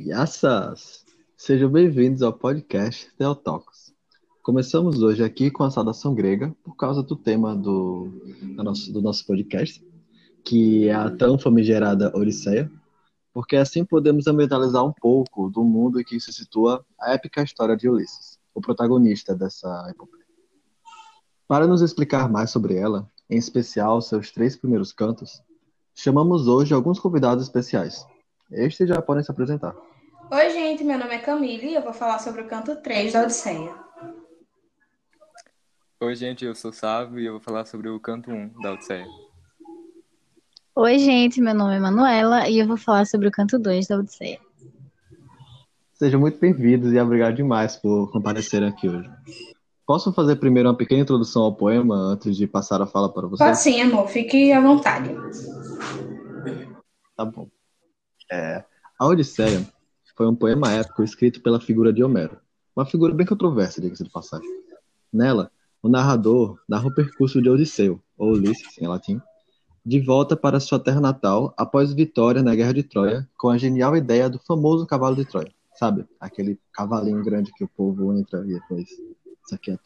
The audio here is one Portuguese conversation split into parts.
Yassas! Sejam bem-vindos ao podcast Theotokos. Começamos hoje aqui com a saudação grega, por causa do tema do, do, nosso, do nosso podcast, que é a tão famigerada Odisseia, porque assim podemos ambientalizar um pouco do mundo em que se situa a épica história de Ulisses, o protagonista dessa epopeia. Para nos explicar mais sobre ela, em especial seus três primeiros cantos, chamamos hoje alguns convidados especiais. Estes já podem se apresentar. Oi, gente, meu nome é Camille e eu vou falar sobre o canto 3 da Odisseia. Oi, gente, eu sou Sávio e eu vou falar sobre o canto 1 da Odisseia. Oi, gente, meu nome é Manuela e eu vou falar sobre o canto 2 da Odisseia. Sejam muito bem-vindos e obrigado demais por comparecerem aqui hoje. Posso fazer primeiro uma pequena introdução ao poema antes de passar a fala para vocês? Pode sim, amor, fique à vontade. Tá bom. É, a Odisseia foi um poema épico escrito pela figura de Homero, uma figura bem controversa, diga-se de passagem. Nela, o narrador narra o percurso de Odisseu, ou Ulisses em latim, de volta para sua terra natal após vitória na Guerra de Troia, com a genial ideia do famoso cavalo de Troia. Sabe? Aquele cavalinho grande que o povo entra e depois se aquieta.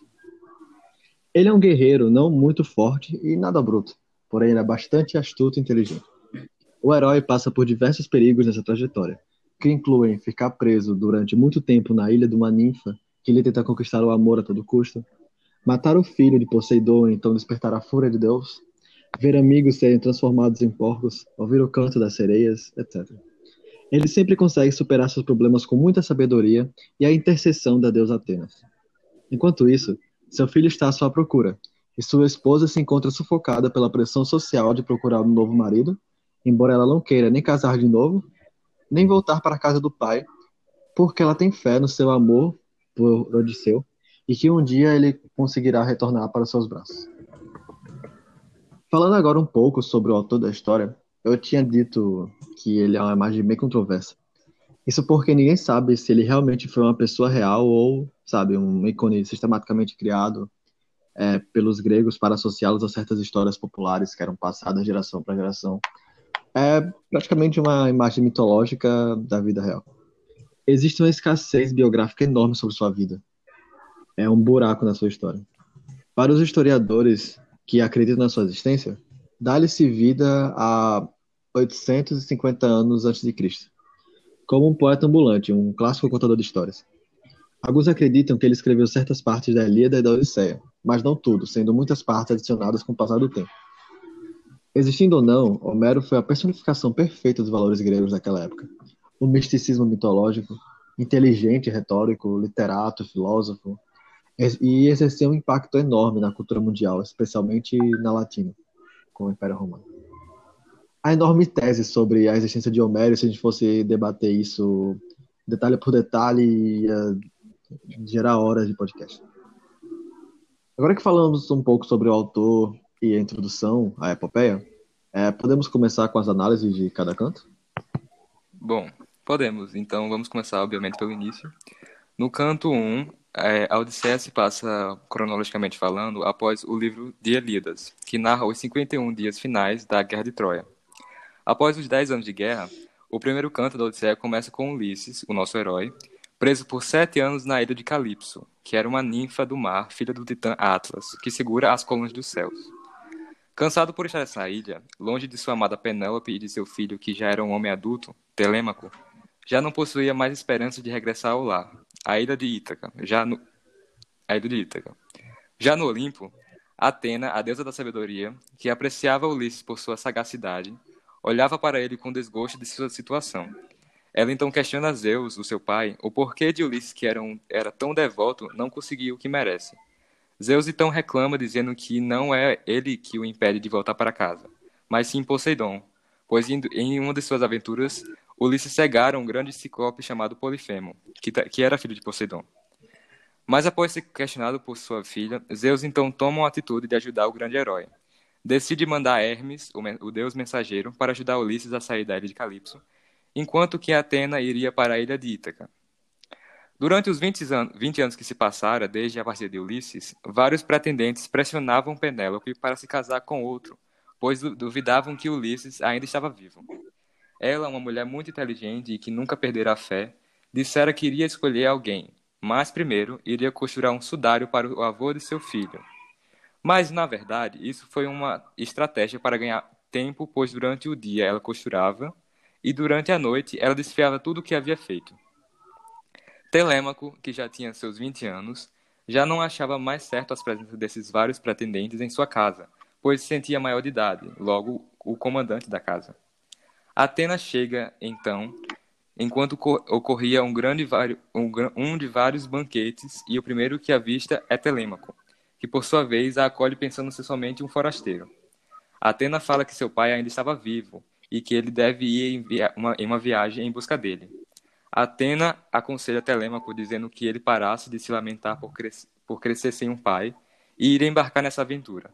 Ele é um guerreiro não muito forte e nada bruto, porém ele é bastante astuto e inteligente. O herói passa por diversos perigos nessa trajetória, que incluem ficar preso durante muito tempo na ilha de uma ninfa que lhe tenta conquistar o amor a todo custo, matar o filho de Poseidon e então despertar a fúria de Deus, ver amigos serem transformados em porcos, ouvir o canto das sereias, etc. Ele sempre consegue superar seus problemas com muita sabedoria e a intercessão da deusa Atenas. Enquanto isso, seu filho está à sua procura, e sua esposa se encontra sufocada pela pressão social de procurar um novo marido embora ela não queira nem casar de novo, nem voltar para a casa do pai, porque ela tem fé no seu amor por Odisseu e que um dia ele conseguirá retornar para seus braços. Falando agora um pouco sobre o autor da história, eu tinha dito que ele é uma imagem bem controversa. Isso porque ninguém sabe se ele realmente foi uma pessoa real ou, sabe, um ícone sistematicamente criado é, pelos gregos para associá-los a certas histórias populares que eram passadas geração para geração é praticamente uma imagem mitológica da vida real. Existe uma escassez biográfica enorme sobre sua vida. É um buraco na sua história. Para os historiadores que acreditam na sua existência, dá-lhe-se vida a 850 anos antes de Cristo, como um poeta ambulante, um clássico contador de histórias. Alguns acreditam que ele escreveu certas partes da Ilíada e da Odisseia, mas não tudo, sendo muitas partes adicionadas com o passar do tempo. Existindo ou não, Homero foi a personificação perfeita dos valores gregos daquela época. O misticismo mitológico, inteligente, retórico, literato, filósofo, e exerceu um impacto enorme na cultura mundial, especialmente na latina, com o Império Romano. A enorme tese sobre a existência de Homero, se a gente fosse debater isso detalhe por detalhe, ia gerar horas de podcast. Agora que falamos um pouco sobre o autor e a introdução à epopeia, é, podemos começar com as análises de cada canto? Bom, podemos. Então vamos começar, obviamente, pelo início. No canto 1, é, a Odisseia se passa, cronologicamente falando, após o livro de Elidas, que narra os 51 dias finais da Guerra de Troia. Após os 10 anos de guerra, o primeiro canto da Odisseia começa com Ulisses, o nosso herói, preso por sete anos na ilha de Calipso, que era uma ninfa do mar, filha do titã Atlas, que segura as colunas dos céus. Cansado por estar nessa ilha, longe de sua amada Penélope e de seu filho, que já era um homem adulto, Telêmaco, já não possuía mais esperança de regressar ao lar, a ilha de Ítaca, já no... a ilha de Ítaca. Já no Olimpo, Atena, a deusa da sabedoria, que apreciava Ulisses por sua sagacidade, olhava para ele com desgosto de sua situação. Ela então questiona Zeus, o seu pai, o porquê de Ulisses, que era, um, era tão devoto, não conseguir o que merece. Zeus então reclama, dizendo que não é ele que o impede de voltar para casa, mas sim Poseidon, pois em uma de suas aventuras, Ulisses cegara um grande ciclope chamado Polifemo, que, era filho de Poseidon. Mas após ser questionado por sua filha, Zeus então toma uma atitude de ajudar o grande herói. Decide mandar Hermes, o deus mensageiro, para ajudar Ulisses a sair da ilha de Calipso, enquanto que Atena iria para a ilha de Ítaca, Durante os 20 anos, 20 anos que se passaram desde a partida de Ulisses, vários pretendentes pressionavam Penélope para se casar com outro, pois duvidavam que Ulisses ainda estava vivo. ela, uma mulher muito inteligente e que nunca perdera a fé, dissera que iria escolher alguém, mas primeiro iria costurar um sudário para o avô de seu filho. Mas, na verdade, isso foi uma estratégia para ganhar tempo, pois durante o dia ela costurava e durante a noite ela desfiava tudo o que havia feito. Telêmaco, que já tinha seus 20 anos, já não achava mais certo as presenças desses vários pretendentes em sua casa, pois se sentia maior de idade, logo o comandante da casa. Atena chega, então, enquanto ocorria um, grande, um de vários banquetes, e o primeiro que avista é Telêmaco, que por sua vez a acolhe pensando ser somente um forasteiro. Atena fala que seu pai ainda estava vivo e que ele deve ir em, uma, em uma viagem em busca dele. Atena aconselha Telêmaco dizendo que ele parasse de se lamentar por, cres por crescer sem um pai e ir embarcar nessa aventura.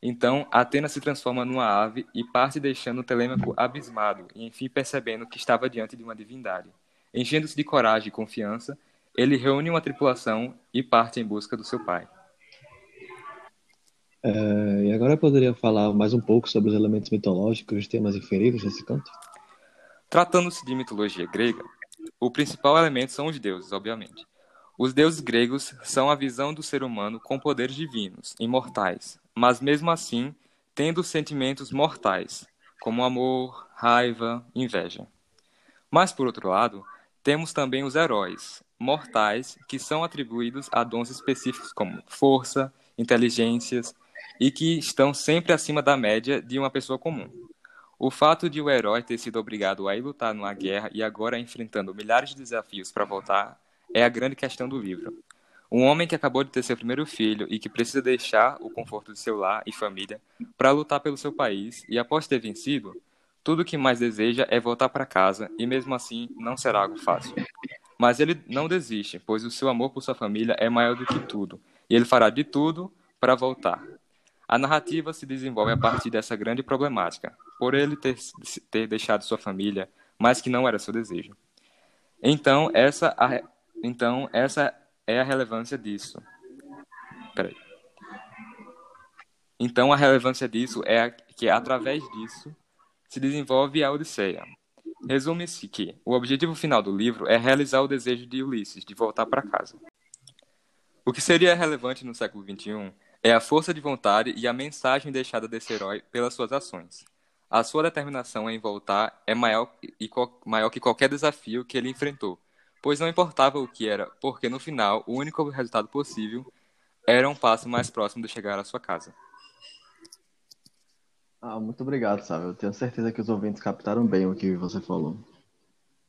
Então, Atena se transforma numa ave e parte deixando Telêmaco abismado e enfim percebendo que estava diante de uma divindade. Enchendo-se de coragem e confiança, ele reúne uma tripulação e parte em busca do seu pai. É, e agora eu poderia falar mais um pouco sobre os elementos mitológicos e os temas inferidos nesse canto? Tratando-se de mitologia grega, o principal elemento são os deuses, obviamente. Os deuses gregos são a visão do ser humano com poderes divinos, imortais, mas mesmo assim tendo sentimentos mortais, como amor, raiva, inveja. Mas, por outro lado, temos também os heróis, mortais, que são atribuídos a dons específicos como força, inteligências e que estão sempre acima da média de uma pessoa comum. O fato de o herói ter sido obrigado a ir lutar numa guerra e agora enfrentando milhares de desafios para voltar é a grande questão do livro. Um homem que acabou de ter seu primeiro filho e que precisa deixar o conforto de seu lar e família para lutar pelo seu país e após ter vencido, tudo o que mais deseja é voltar para casa e mesmo assim não será algo fácil. Mas ele não desiste, pois o seu amor por sua família é maior do que tudo e ele fará de tudo para voltar. A narrativa se desenvolve a partir dessa grande problemática, por ele ter, ter deixado sua família, mas que não era seu desejo. Então, essa, a, então, essa é a relevância disso. Peraí. Então, a relevância disso é que, através disso, se desenvolve a Odisseia. Resume-se que o objetivo final do livro é realizar o desejo de Ulisses de voltar para casa. O que seria relevante no século XXI é a força de vontade e a mensagem deixada desse herói pelas suas ações. A sua determinação em voltar é maior, e, maior que qualquer desafio que ele enfrentou, pois não importava o que era, porque no final o único resultado possível era um passo mais próximo de chegar à sua casa. Ah, muito obrigado, sabe? Eu tenho certeza que os ouvintes captaram bem o que você falou.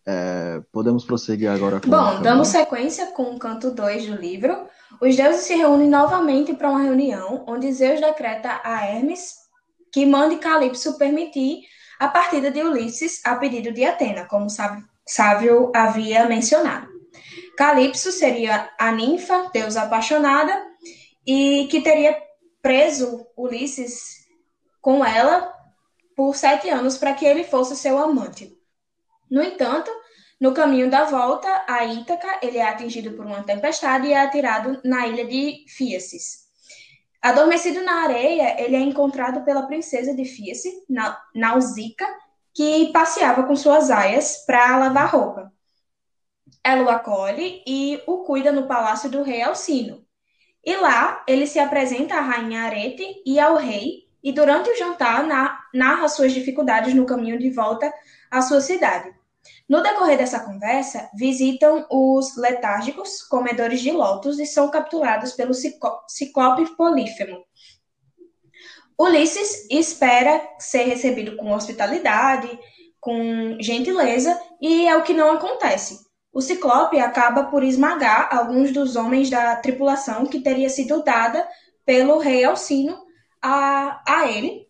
É, podemos prosseguir agora com Bom, dando sequência com o canto 2 do livro, os deuses se reúnem novamente para uma reunião onde Zeus decreta a Hermes que mande Calipso permitir a partida de Ulisses a pedido de Atena, como Sávio havia mencionado. Calipso seria a ninfa, deusa apaixonada, e que teria preso Ulisses com ela por sete anos para que ele fosse seu amante. No entanto, no caminho da volta a Ítaca, ele é atingido por uma tempestade e é atirado na ilha de Fíaces. Adormecido na areia, ele é encontrado pela princesa de Fíace, Nausicaa, que passeava com suas aias para lavar roupa. Ela o acolhe e o cuida no palácio do rei Alcino. E lá, ele se apresenta à rainha Arete e ao rei, e durante o jantar narra suas dificuldades no caminho de volta à sua cidade. No decorrer dessa conversa, visitam os letárgicos, comedores de lotos, e são capturados pelo ciclope Polífemo. Ulisses espera ser recebido com hospitalidade, com gentileza, e é o que não acontece. O Ciclope acaba por esmagar alguns dos homens da tripulação que teria sido dada pelo rei Alcino a, a ele.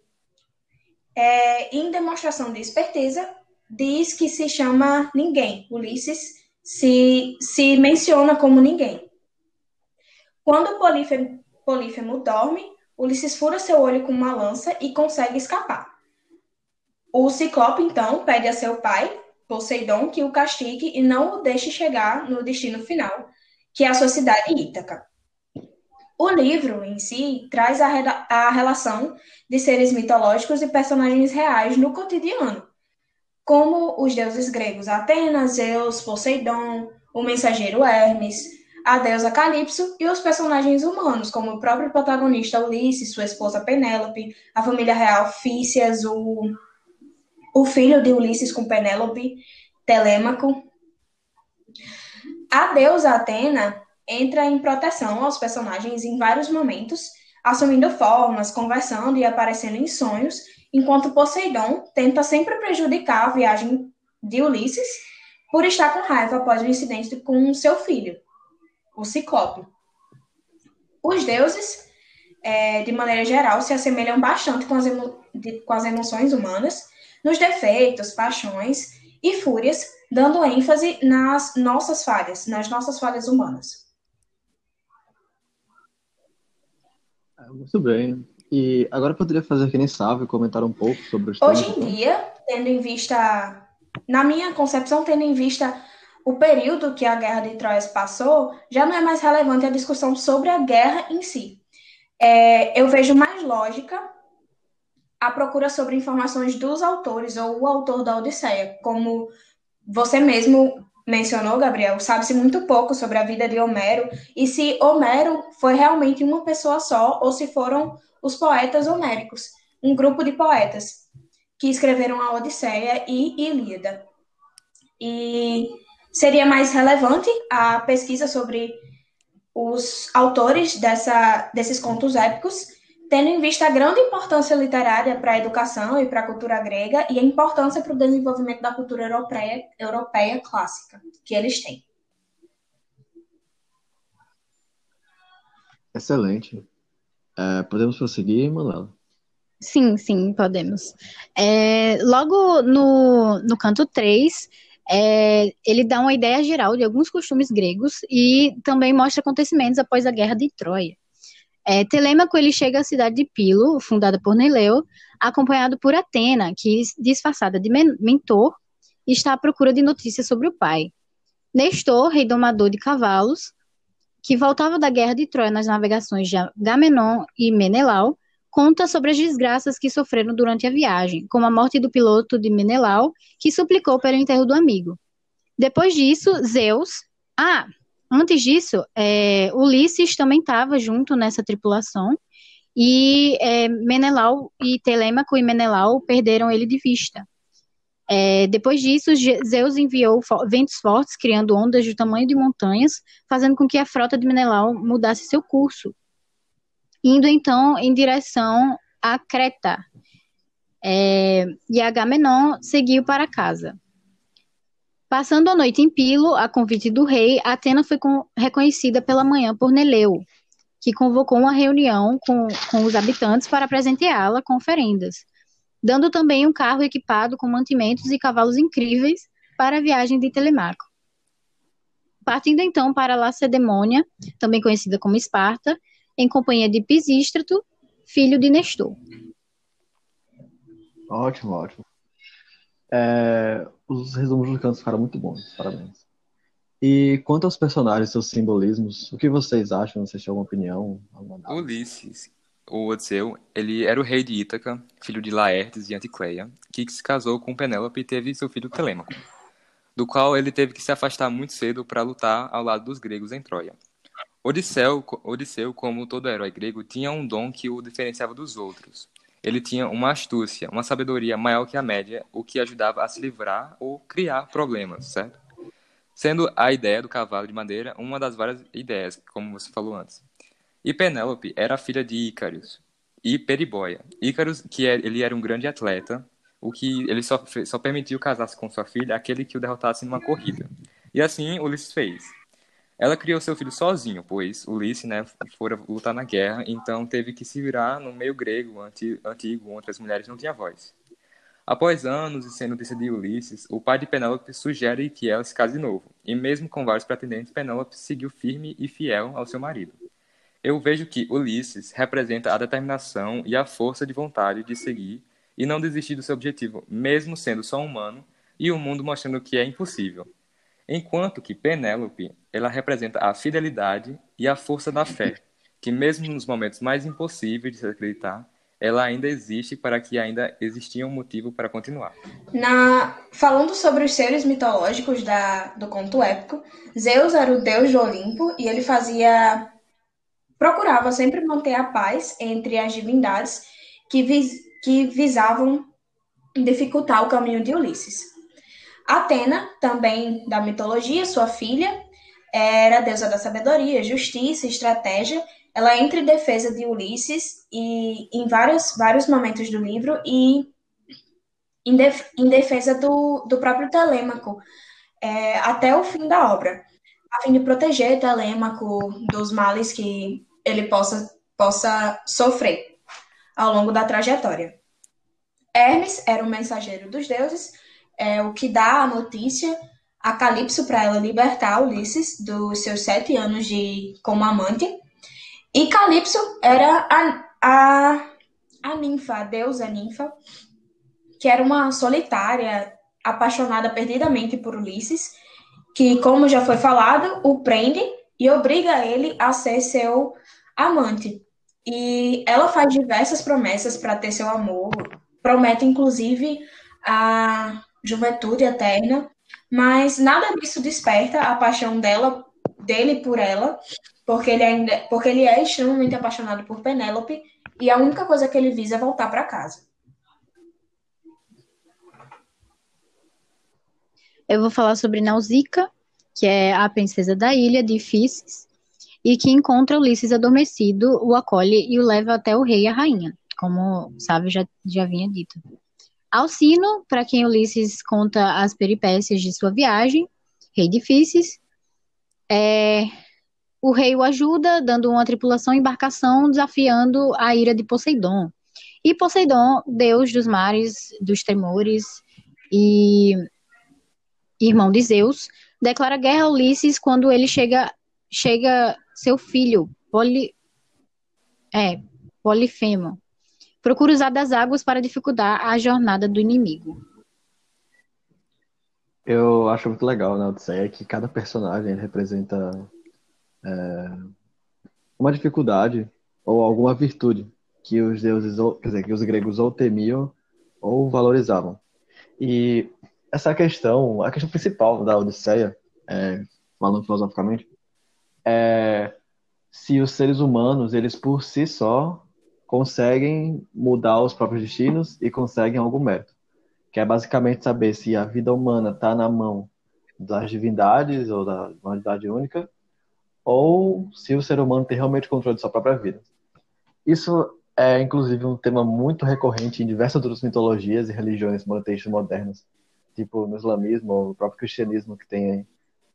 É, em demonstração de esperteza, diz que se chama ninguém. Ulisses se, se menciona como ninguém. Quando Polífemo, Polífemo dorme, Ulisses fura seu olho com uma lança e consegue escapar. O Ciclope, então, pede a seu pai, Poseidon, que o castigue e não o deixe chegar no destino final, que é a sua cidade Ítaca. O livro, em si, traz a, a relação de seres mitológicos e personagens reais no cotidiano, como os deuses gregos Atena, Zeus, Poseidon, o mensageiro Hermes, a deusa Calypso e os personagens humanos, como o próprio protagonista Ulisses, sua esposa Penélope, a família real Fícias, o, o filho de Ulisses com Penélope, Telêmaco. A deusa Atena entra em proteção aos personagens em vários momentos, assumindo formas, conversando e aparecendo em sonhos, enquanto Poseidon tenta sempre prejudicar a viagem de Ulisses por estar com raiva após o incidente com seu filho o Ciclope. Os deuses, é, de maneira geral, se assemelham bastante com as, de, com as emoções humanas, nos defeitos, paixões e fúrias, dando ênfase nas nossas falhas, nas nossas falhas humanas. É, muito bem. E agora poderia fazer que nem sabe comentar um pouco sobre os Hoje em dia, tendo em vista, na minha concepção, tendo em vista o período que a Guerra de Troia passou já não é mais relevante a discussão sobre a guerra em si. É, eu vejo mais lógica a procura sobre informações dos autores ou o autor da Odisseia, como você mesmo mencionou, Gabriel, sabe-se muito pouco sobre a vida de Homero e se Homero foi realmente uma pessoa só ou se foram os poetas homéricos, um grupo de poetas que escreveram a Odisseia e Ilíada. E seria mais relevante a pesquisa sobre os autores dessa, desses contos épicos, tendo em vista a grande importância literária para a educação e para a cultura grega e a importância para o desenvolvimento da cultura europeia, europeia clássica que eles têm. Excelente. É, podemos prosseguir, Manuela? Sim, sim, podemos. É, logo no, no canto 3, é, ele dá uma ideia geral de alguns costumes gregos e também mostra acontecimentos após a guerra de Troia. É, Telêmaco ele chega à cidade de Pilo, fundada por Neleu, acompanhado por Atena, que, disfarçada de mentor, está à procura de notícias sobre o pai. Nestor, rei domador de cavalos, que voltava da guerra de Troia nas navegações de Agamenon e Menelau, conta sobre as desgraças que sofreram durante a viagem, como a morte do piloto de Menelau, que suplicou pelo enterro do amigo. Depois disso, Zeus. Ah, antes disso, é, Ulisses também estava junto nessa tripulação. E é, Menelau e Telêmaco e Menelau perderam ele de vista. É, depois disso, Zeus enviou ventos fortes, criando ondas do tamanho de montanhas, fazendo com que a frota de Menelau mudasse seu curso, indo então em direção a Creta. É, e Agamenon seguiu para casa. Passando a noite em Pilo, a convite do rei, Atena foi reconhecida pela manhã por Neleu, que convocou uma reunião com, com os habitantes para presenteá-la com oferendas, dando também um carro equipado com mantimentos e cavalos incríveis para a viagem de Telemaco. Partindo então para Lacedemônia, também conhecida como Esparta, em companhia de Pisístrato, filho de Nestor. Ótimo, ótimo. É, os resumos dos cantos ficaram muito bons, parabéns. E quanto aos personagens, seus simbolismos, o que vocês acham? Vocês têm alguma opinião? Alguma Ulisses, o Odisseu, ele era o rei de Ítaca, filho de Laertes e Anticleia, que se casou com Penélope e teve seu filho Telêmaco, do qual ele teve que se afastar muito cedo para lutar ao lado dos gregos em Troia. Odisseu, Odisseu, como todo herói grego, tinha um dom que o diferenciava dos outros. Ele tinha uma astúcia, uma sabedoria maior que a média, o que ajudava a se livrar ou criar problemas, certo? Sendo a ideia do cavalo de madeira uma das várias ideias, como você falou antes. E Penélope era filha de Ícaros e Peribóia. Ícaros, que é, ele era um grande atleta, o que ele só, só permitiu casar-se com sua filha aquele que o derrotasse numa corrida. E assim Ulisses fez. Ela criou seu filho sozinho, pois Ulisses, né, fora lutar na guerra, então teve que se virar no meio grego antigo, onde as mulheres não tinham voz. Após anos de ser notícia de Ulisses, o pai de Penélope sugere que ela se case de novo, e mesmo com vários pretendentes, Penélope seguiu firme e fiel ao seu marido. Eu vejo que Ulisses representa a determinação e a força de vontade de seguir e não desistir do seu objetivo, mesmo sendo só humano e o mundo mostrando que é impossível. Enquanto que Penélope, ela representa a fidelidade e a força da fé, que mesmo nos momentos mais impossíveis de se acreditar, ela ainda existe para que ainda existia um motivo para continuar. Na... Falando sobre os seres mitológicos da... do conto épico, Zeus era o deus do Olimpo e ele fazia. procurava sempre manter a paz entre as divindades que, vis... que visavam dificultar o caminho de Ulisses. Atena, também da mitologia, sua filha, era deusa da sabedoria, justiça, estratégia ela entra em defesa de Ulisses e em vários, vários momentos do livro e em, def, em defesa do, do próprio Telêmaco é, até o fim da obra, a fim de proteger Telêmaco dos males que ele possa, possa sofrer ao longo da trajetória. Hermes era o mensageiro dos deuses, é, o que dá a notícia a Calipso para ela libertar Ulisses dos seus sete anos de como amante e Calypso era a, a, a ninfa, a deusa ninfa, que era uma solitária, apaixonada perdidamente por Ulisses, que, como já foi falado, o prende e obriga ele a ser seu amante. E ela faz diversas promessas para ter seu amor, promete inclusive a juventude eterna, mas nada disso desperta a paixão dela, dele por ela, porque ele ainda, porque ele é extremamente apaixonado por Penélope e a única coisa que ele visa é voltar para casa. Eu vou falar sobre Nausicaa, que é a princesa da ilha de Fícis, e que encontra Ulisses adormecido, o acolhe e o leva até o rei e a rainha, como sabe já, já havia dito. Alcino, para quem Ulisses conta as peripécias de sua viagem, rei de Fícis, é, o rei o ajuda, dando uma tripulação embarcação, desafiando a ira de Poseidon. E Poseidon, deus dos mares, dos tremores e irmão de Zeus, declara guerra a Ulisses quando ele chega, chega seu filho, Poli, é, Polifemo. Procura usar das águas para dificultar a jornada do inimigo. Eu acho muito legal na Odisseia que cada personagem representa é, uma dificuldade ou alguma virtude que os deuses, quer dizer, que os gregos ou temiam ou valorizavam. E essa questão, a questão principal da Odisseia, é, falando filosoficamente, é se os seres humanos, eles por si só, conseguem mudar os próprios destinos e conseguem algum mérito. Que é basicamente saber se a vida humana está na mão das divindades ou da humanidade única, ou se o ser humano tem realmente controle de sua própria vida. Isso é, inclusive, um tema muito recorrente em diversas outras mitologias e religiões monoteístas modernas, tipo no islamismo ou no próprio cristianismo, que tem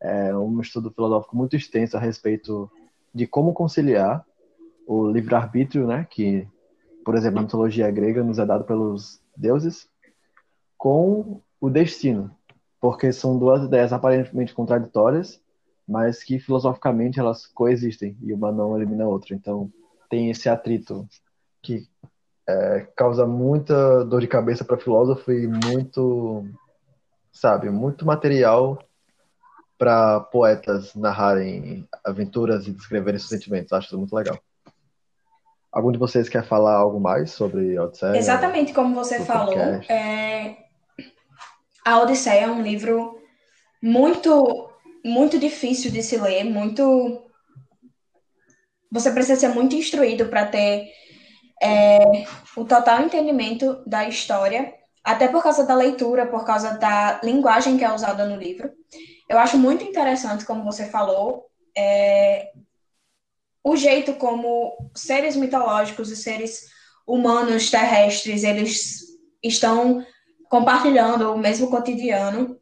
é, um estudo filosófico muito extenso a respeito de como conciliar o livre-arbítrio, né, que, por exemplo, na mitologia grega nos é dado pelos deuses, com o destino, porque são duas ideias aparentemente contraditórias, mas que filosoficamente elas coexistem e uma não elimina a outra. Então tem esse atrito que é, causa muita dor de cabeça para filósofo e muito, sabe, muito material para poetas narrarem aventuras e descreverem seus sentimentos. Acho isso muito legal. Algum de vocês quer falar algo mais sobre Odisseia? Exatamente como você falou. É... A Odisseia é um livro muito muito difícil de se ler, muito. Você precisa ser muito instruído para ter é, o total entendimento da história, até por causa da leitura, por causa da linguagem que é usada no livro. Eu acho muito interessante, como você falou, é, o jeito como seres mitológicos e seres humanos terrestres eles estão compartilhando o mesmo cotidiano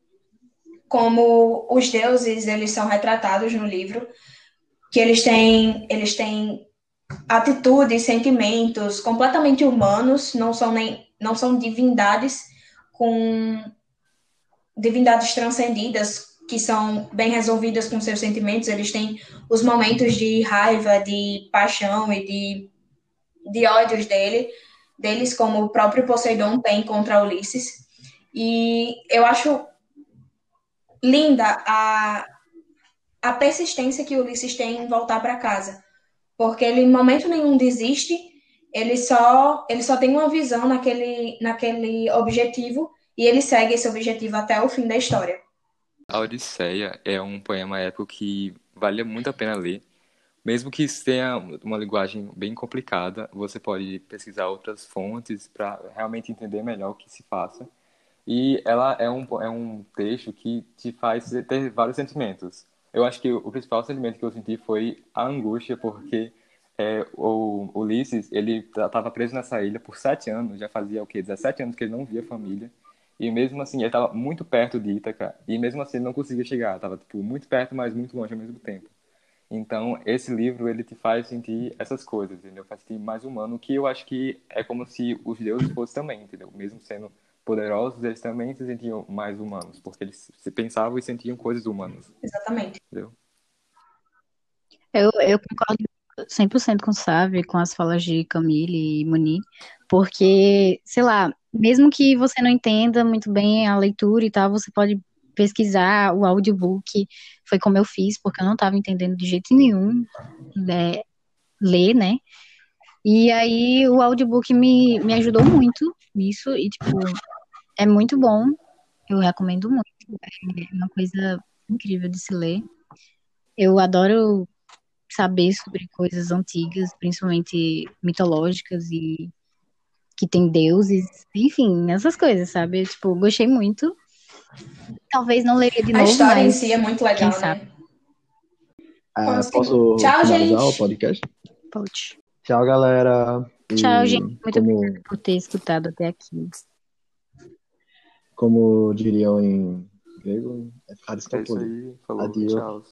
como os deuses eles são retratados no livro, que eles têm eles têm atitudes, sentimentos completamente humanos, não são nem não são divindades com divindades transcendidas que são bem resolvidas com seus sentimentos, eles têm os momentos de raiva, de paixão e de, de ódios dele, deles, como o próprio Poseidon tem contra Ulisses. E eu acho linda a, a persistência que Ulisses tem em voltar para casa. Porque ele em momento nenhum desiste ele só, ele só tem uma visão naquele, naquele objetivo e ele segue esse objetivo até o fim da história. A Odisseia é um poema épico que vale muito a pena ler. Mesmo que tenha uma linguagem bem complicada, você pode pesquisar outras fontes para realmente entender melhor o que se passa. E ela é um, é um texto que te faz ter vários sentimentos. Eu acho que o principal sentimento que eu senti foi a angústia, porque é, o Ulisses, ele estava preso nessa ilha por sete anos, já fazia o quê? 17 anos que ele não via família. E mesmo assim, ele estava muito perto de Ítaca, e mesmo assim ele não conseguia chegar, estava tipo, muito perto, mas muito longe ao mesmo tempo. Então, esse livro, ele te faz sentir essas coisas, entendeu? Faz sentir mais humano, que eu acho que é como se os deuses fossem também, entendeu? Mesmo sendo poderosos, eles também se sentiam mais humanos, porque eles se pensavam e sentiam coisas humanas. Exatamente. Entendeu? Eu, eu concordo 100% com o Sávio, com as falas de Camille e Moni, porque, sei lá, mesmo que você não entenda muito bem a leitura e tal, você pode pesquisar o audiobook, foi como eu fiz, porque eu não estava entendendo de jeito nenhum né, ler, né? E aí o audiobook me, me ajudou muito nisso, e tipo, é muito bom, eu recomendo muito, é uma coisa incrível de se ler. Eu adoro saber sobre coisas antigas, principalmente mitológicas e que tem deuses, enfim, essas coisas, sabe? Eu, tipo, gostei muito. Talvez não leria de A novo, história em si é muito legal, quem sabe? né? Ah, posso tchau, gente. o podcast? pode. Tchau, galera. E Tchau, gente. Muito como, obrigada por ter escutado até aqui. como diriam em grego, é ficar É. Adeus. Tchau.